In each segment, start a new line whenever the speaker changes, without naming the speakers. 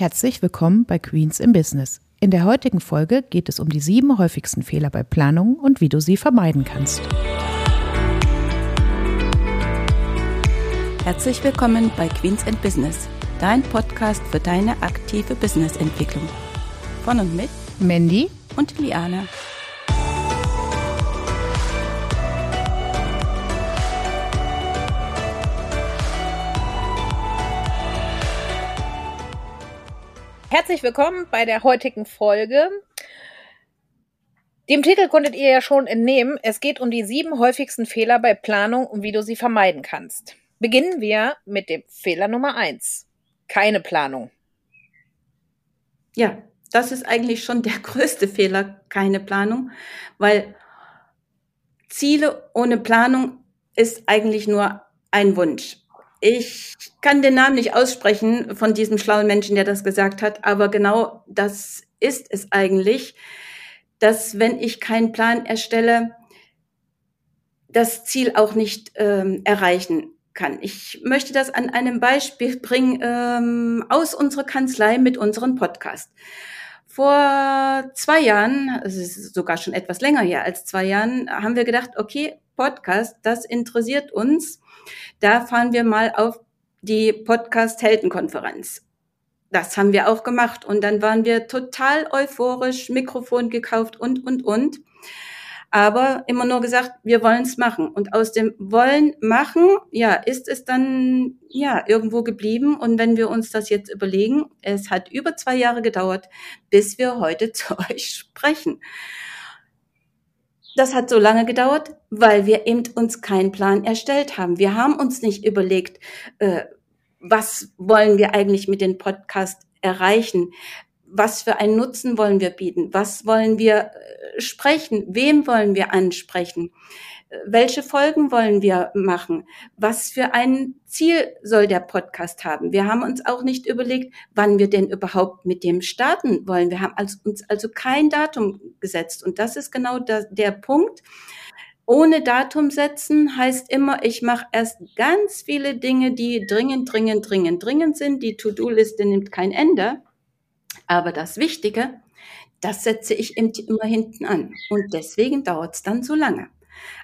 Herzlich willkommen bei Queens im Business. In der heutigen Folge geht es um die sieben häufigsten Fehler bei Planungen und wie du sie vermeiden kannst.
Herzlich willkommen bei Queens and Business, dein Podcast für deine aktive Businessentwicklung. Von und mit
Mandy
und Liane.
Herzlich willkommen bei der heutigen Folge. Dem Titel konntet ihr ja schon entnehmen. Es geht um die sieben häufigsten Fehler bei Planung und wie du sie vermeiden kannst. Beginnen wir mit dem Fehler Nummer eins. Keine Planung.
Ja, das ist eigentlich schon der größte Fehler, keine Planung, weil Ziele ohne Planung ist eigentlich nur ein Wunsch. Ich kann den Namen nicht aussprechen von diesem schlauen Menschen, der das gesagt hat, aber genau das ist es eigentlich, dass wenn ich keinen Plan erstelle, das Ziel auch nicht ähm, erreichen kann. Ich möchte das an einem Beispiel bringen ähm, aus unserer Kanzlei mit unserem Podcast. Vor zwei Jahren, es ist sogar schon etwas länger her als zwei Jahren, haben wir gedacht, okay, Podcast, das interessiert uns. Da fahren wir mal auf die Podcast-Heldenkonferenz. Das haben wir auch gemacht. Und dann waren wir total euphorisch, Mikrofon gekauft und, und, und. Aber immer nur gesagt, wir wollen es machen. Und aus dem Wollen machen, ja, ist es dann, ja, irgendwo geblieben. Und wenn wir uns das jetzt überlegen, es hat über zwei Jahre gedauert, bis wir heute zu euch sprechen. Das hat so lange gedauert, weil wir eben uns keinen Plan erstellt haben. Wir haben uns nicht überlegt, äh, was wollen wir eigentlich mit dem Podcast erreichen? Was für einen Nutzen wollen wir bieten? Was wollen wir äh, sprechen? Wem wollen wir ansprechen? welche Folgen wollen wir machen? Was für ein Ziel soll der Podcast haben? Wir haben uns auch nicht überlegt, wann wir denn überhaupt mit dem starten wollen. Wir haben uns also kein Datum gesetzt. Und das ist genau der, der Punkt. Ohne Datum setzen heißt immer, ich mache erst ganz viele Dinge, die dringend, dringend, dringend, dringend sind. Die To-Do-Liste nimmt kein Ende. Aber das Wichtige, das setze ich immer hinten an. Und deswegen dauert es dann so lange.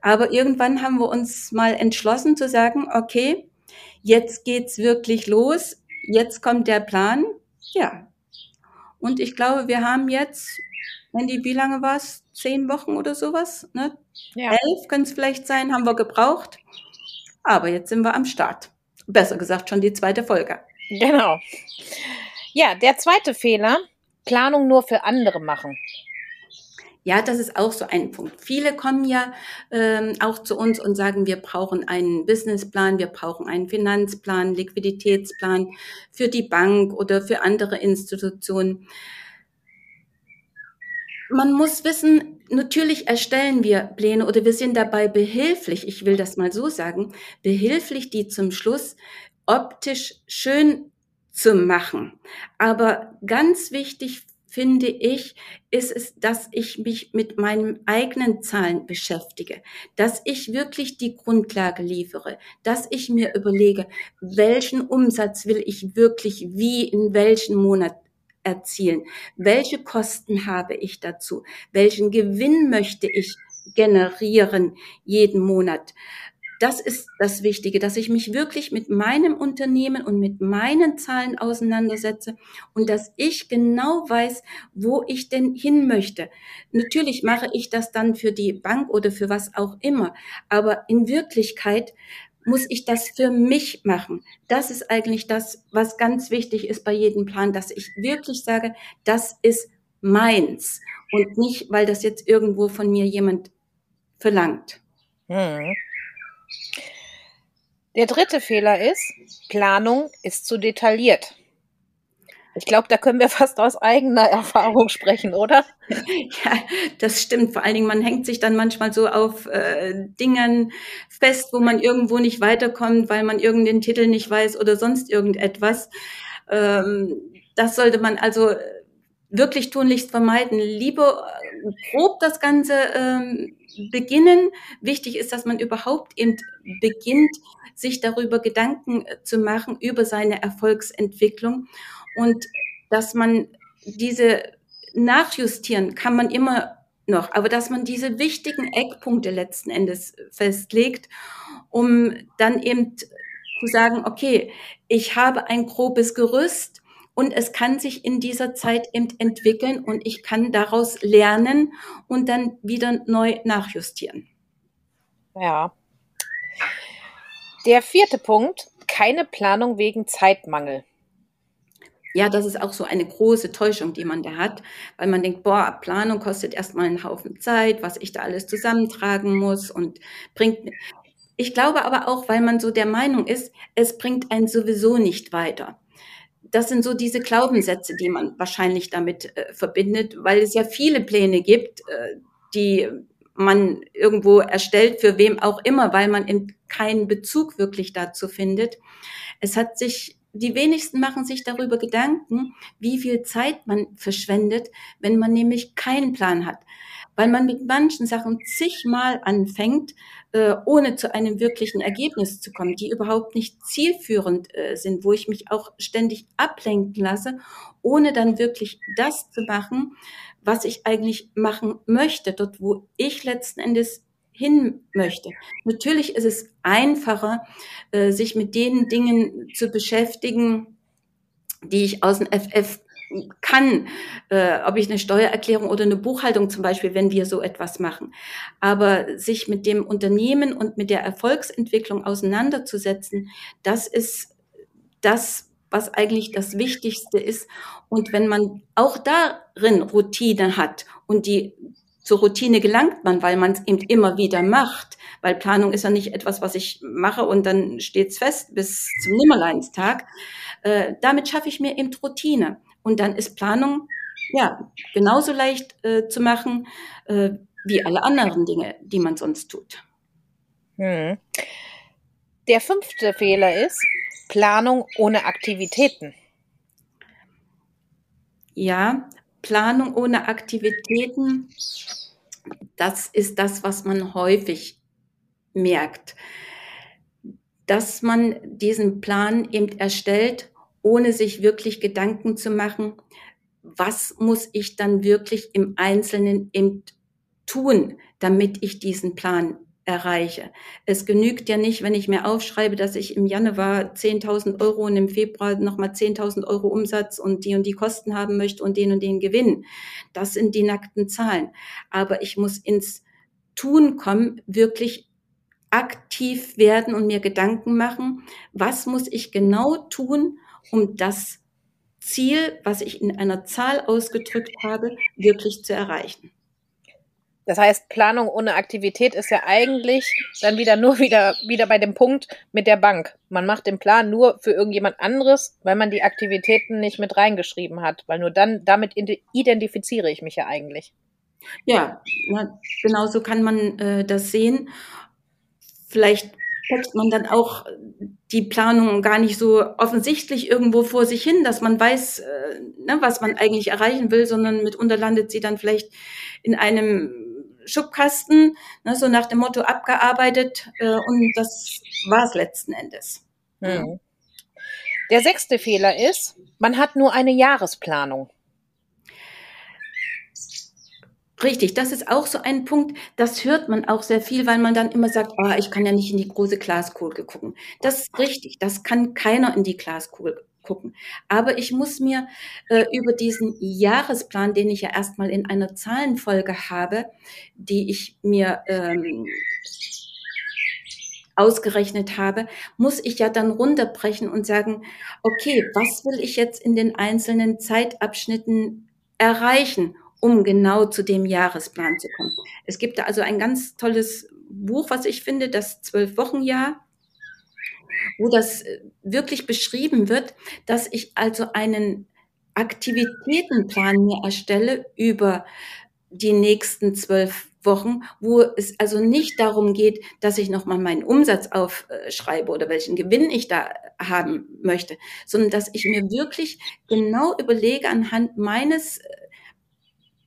Aber irgendwann haben wir uns mal entschlossen zu sagen, okay, jetzt geht's wirklich los. Jetzt kommt der Plan. Ja. Und ich glaube, wir haben jetzt, Mandy, wie lange war es? Zehn Wochen oder sowas? Ne? Ja. Elf können es vielleicht sein, haben wir gebraucht. Aber jetzt sind wir am Start. Besser gesagt, schon die zweite Folge.
Genau. Ja, der zweite Fehler, Planung nur für andere machen.
Ja, das ist auch so ein Punkt. Viele kommen ja ähm, auch zu uns und sagen, wir brauchen einen Businessplan, wir brauchen einen Finanzplan, Liquiditätsplan für die Bank oder für andere Institutionen. Man muss wissen, natürlich erstellen wir Pläne oder wir sind dabei behilflich, ich will das mal so sagen, behilflich, die zum Schluss optisch schön zu machen. Aber ganz wichtig finde ich, ist es, dass ich mich mit meinen eigenen Zahlen beschäftige, dass ich wirklich die Grundlage liefere, dass ich mir überlege, welchen Umsatz will ich wirklich wie in welchem Monat erzielen, welche Kosten habe ich dazu, welchen Gewinn möchte ich generieren jeden Monat das ist das Wichtige, dass ich mich wirklich mit meinem Unternehmen und mit meinen Zahlen auseinandersetze und dass ich genau weiß, wo ich denn hin möchte. Natürlich mache ich das dann für die Bank oder für was auch immer, aber in Wirklichkeit muss ich das für mich machen. Das ist eigentlich das, was ganz wichtig ist bei jedem Plan, dass ich wirklich sage, das ist meins und nicht, weil das jetzt irgendwo von mir jemand verlangt. Hm.
Der dritte Fehler ist, Planung ist zu detailliert. Ich glaube, da können wir fast aus eigener Erfahrung sprechen, oder?
Ja, das stimmt. Vor allen Dingen, man hängt sich dann manchmal so auf äh, Dingen fest, wo man irgendwo nicht weiterkommt, weil man irgendeinen Titel nicht weiß oder sonst irgendetwas. Ähm, das sollte man also wirklich tunlichst vermeiden. Lieber grob das Ganze ähm, beginnen. Wichtig ist, dass man überhaupt eben beginnt, sich darüber Gedanken äh, zu machen, über seine Erfolgsentwicklung. Und dass man diese nachjustieren kann man immer noch, aber dass man diese wichtigen Eckpunkte letzten Endes festlegt, um dann eben zu sagen, okay, ich habe ein grobes Gerüst und es kann sich in dieser Zeit eben entwickeln und ich kann daraus lernen und dann wieder neu nachjustieren.
Ja. Der vierte Punkt, keine Planung wegen Zeitmangel.
Ja, das ist auch so eine große Täuschung, die man da hat, weil man denkt, boah, Planung kostet erstmal einen Haufen Zeit, was ich da alles zusammentragen muss und bringt. Ich glaube aber auch, weil man so der Meinung ist, es bringt einen sowieso nicht weiter. Das sind so diese Glaubenssätze, die man wahrscheinlich damit äh, verbindet, weil es ja viele Pläne gibt, äh, die man irgendwo erstellt, für wem auch immer, weil man in keinen Bezug wirklich dazu findet. Es hat sich die wenigsten machen sich darüber Gedanken, wie viel Zeit man verschwendet, wenn man nämlich keinen Plan hat. Weil man mit manchen Sachen zigmal anfängt, äh, ohne zu einem wirklichen Ergebnis zu kommen, die überhaupt nicht zielführend äh, sind, wo ich mich auch ständig ablenken lasse, ohne dann wirklich das zu machen, was ich eigentlich machen möchte, dort wo ich letzten Endes hin möchte. Natürlich ist es einfacher, äh, sich mit den Dingen zu beschäftigen, die ich aus dem FF kann, äh, ob ich eine Steuererklärung oder eine Buchhaltung zum Beispiel, wenn wir so etwas machen. Aber sich mit dem Unternehmen und mit der Erfolgsentwicklung auseinanderzusetzen, das ist das, was eigentlich das Wichtigste ist. Und wenn man auch darin Routine hat und die zur Routine gelangt man, weil man es eben immer wieder macht. Weil Planung ist ja nicht etwas, was ich mache und dann steht's fest bis zum Nimmerleinstag. Äh, damit schaffe ich mir eben Routine. Und dann ist Planung ja genauso leicht äh, zu machen äh, wie alle anderen Dinge, die man sonst tut.
Hm. Der fünfte Fehler ist Planung ohne Aktivitäten.
Ja, Planung ohne Aktivitäten, das ist das, was man häufig merkt, dass man diesen Plan eben erstellt, ohne sich wirklich Gedanken zu machen, was muss ich dann wirklich im Einzelnen tun, damit ich diesen Plan erreiche. Es genügt ja nicht, wenn ich mir aufschreibe, dass ich im Januar 10.000 Euro und im Februar nochmal 10.000 Euro Umsatz und die und die Kosten haben möchte und den und den Gewinn. Das sind die nackten Zahlen. Aber ich muss ins Tun kommen, wirklich aktiv werden und mir Gedanken machen, was muss ich genau tun, um das Ziel, was ich in einer Zahl ausgedrückt habe, wirklich zu erreichen.
Das heißt, Planung ohne Aktivität ist ja eigentlich dann wieder nur wieder, wieder bei dem Punkt mit der Bank. Man macht den Plan nur für irgendjemand anderes, weil man die Aktivitäten nicht mit reingeschrieben hat, weil nur dann, damit identifiziere ich mich ja eigentlich.
Ja, genau so kann man äh, das sehen. Vielleicht steckt man dann auch die Planung gar nicht so offensichtlich irgendwo vor sich hin, dass man weiß, äh, ne, was man eigentlich erreichen will, sondern mitunter landet sie dann vielleicht in einem Schubkasten, ne, so nach dem Motto abgearbeitet äh, und das war es letzten Endes.
Hm. Der sechste Fehler ist, man hat nur eine Jahresplanung.
Richtig, das ist auch so ein Punkt, das hört man auch sehr viel, weil man dann immer sagt, oh, ich kann ja nicht in die große Glaskugel gucken. Das ist richtig, das kann keiner in die Glaskugel gucken. Aber ich muss mir äh, über diesen Jahresplan, den ich ja erstmal in einer Zahlenfolge habe, die ich mir ähm, ausgerechnet habe, muss ich ja dann runterbrechen und sagen, okay, was will ich jetzt in den einzelnen Zeitabschnitten erreichen, um genau zu dem Jahresplan zu kommen. Es gibt da also ein ganz tolles Buch, was ich finde, das Zwölf-Wochen-Jahr wo das äh, wirklich beschrieben wird, dass ich also einen Aktivitätenplan mir erstelle über die nächsten zwölf Wochen, wo es also nicht darum geht, dass ich nochmal meinen Umsatz aufschreibe oder welchen Gewinn ich da haben möchte, sondern dass ich mir wirklich genau überlege anhand meines äh,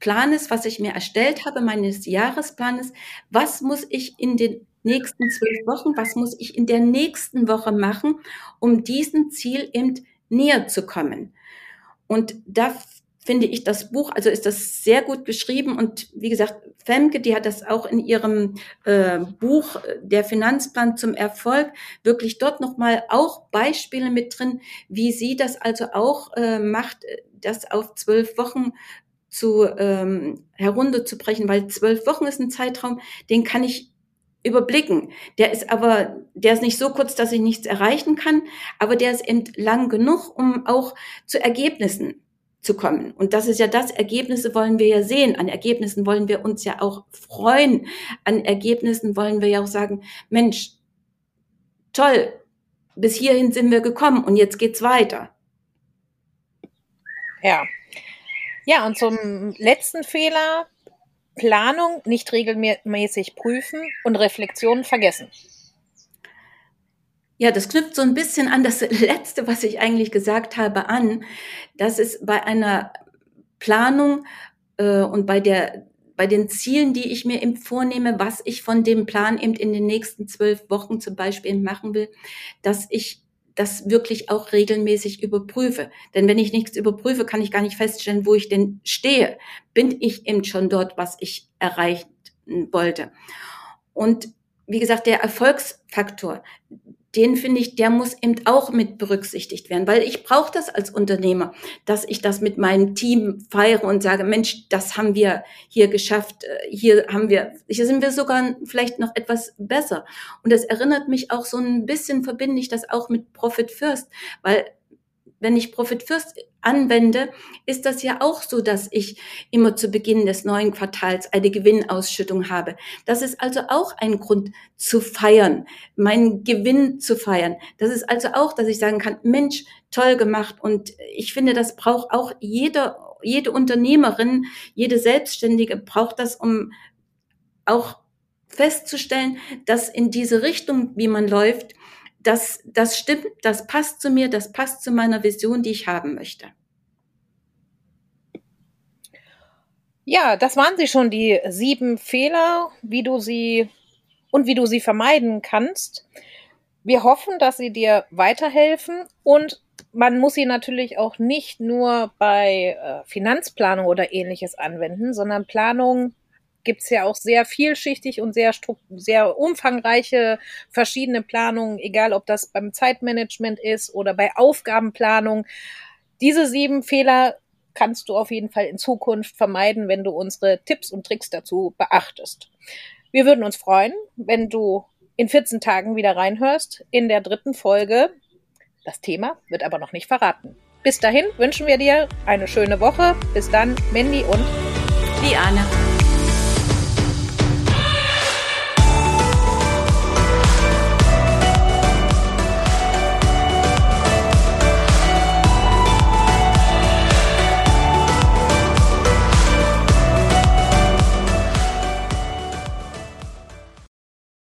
Planes, was ich mir erstellt habe, meines Jahresplanes, was muss ich in den nächsten zwölf Wochen, was muss ich in der nächsten Woche machen, um diesem Ziel eben näher zu kommen. Und da finde ich das Buch, also ist das sehr gut geschrieben und wie gesagt, Femke, die hat das auch in ihrem äh, Buch äh, Der Finanzplan zum Erfolg wirklich dort nochmal auch Beispiele mit drin, wie sie das also auch äh, macht, das auf zwölf Wochen zu ähm, herunterzubrechen, weil zwölf Wochen ist ein Zeitraum, den kann ich überblicken. Der ist aber, der ist nicht so kurz, dass ich nichts erreichen kann, aber der ist eben lang genug, um auch zu Ergebnissen zu kommen. Und das ist ja das, Ergebnisse wollen wir ja sehen. An Ergebnissen wollen wir uns ja auch freuen. An Ergebnissen wollen wir ja auch sagen, Mensch, toll, bis hierhin sind wir gekommen und jetzt geht's weiter.
Ja. Ja, und zum letzten Fehler, Planung nicht regelmäßig prüfen und Reflexion vergessen.
Ja, das knüpft so ein bisschen an das Letzte, was ich eigentlich gesagt habe, an, dass es bei einer Planung äh, und bei der bei den Zielen, die ich mir eben vornehme, was ich von dem Plan eben in den nächsten zwölf Wochen zum Beispiel machen will, dass ich das wirklich auch regelmäßig überprüfe. Denn wenn ich nichts überprüfe, kann ich gar nicht feststellen, wo ich denn stehe. Bin ich eben schon dort, was ich erreichen wollte? Und wie gesagt, der Erfolgsfaktor, den finde ich, der muss eben auch mit berücksichtigt werden, weil ich brauche das als Unternehmer, dass ich das mit meinem Team feiere und sage, Mensch, das haben wir hier geschafft, äh, hier haben wir, hier sind wir sogar vielleicht noch etwas besser. Und das erinnert mich auch so ein bisschen, verbinde ich das auch mit Profit First, weil wenn ich Profit First anwende, ist das ja auch so, dass ich immer zu Beginn des neuen Quartals eine Gewinnausschüttung habe. Das ist also auch ein Grund zu feiern, meinen Gewinn zu feiern. Das ist also auch, dass ich sagen kann, Mensch, toll gemacht. Und ich finde, das braucht auch jeder, jede Unternehmerin, jede Selbstständige braucht das, um auch festzustellen, dass in diese Richtung, wie man läuft, das, das stimmt, das passt zu mir, das passt zu meiner Vision, die ich haben möchte.
Ja, das waren sie schon, die sieben Fehler, wie du sie und wie du sie vermeiden kannst. Wir hoffen, dass sie dir weiterhelfen und man muss sie natürlich auch nicht nur bei äh, Finanzplanung oder ähnliches anwenden, sondern Planung gibt es ja auch sehr vielschichtig und sehr, sehr umfangreiche verschiedene Planungen, egal ob das beim Zeitmanagement ist oder bei Aufgabenplanung. Diese sieben Fehler kannst du auf jeden Fall in Zukunft vermeiden, wenn du unsere Tipps und Tricks dazu beachtest. Wir würden uns freuen, wenn du in 14 Tagen wieder reinhörst in der dritten Folge. Das Thema wird aber noch nicht verraten. Bis dahin wünschen wir dir eine schöne Woche. Bis dann, Mandy und
Liane.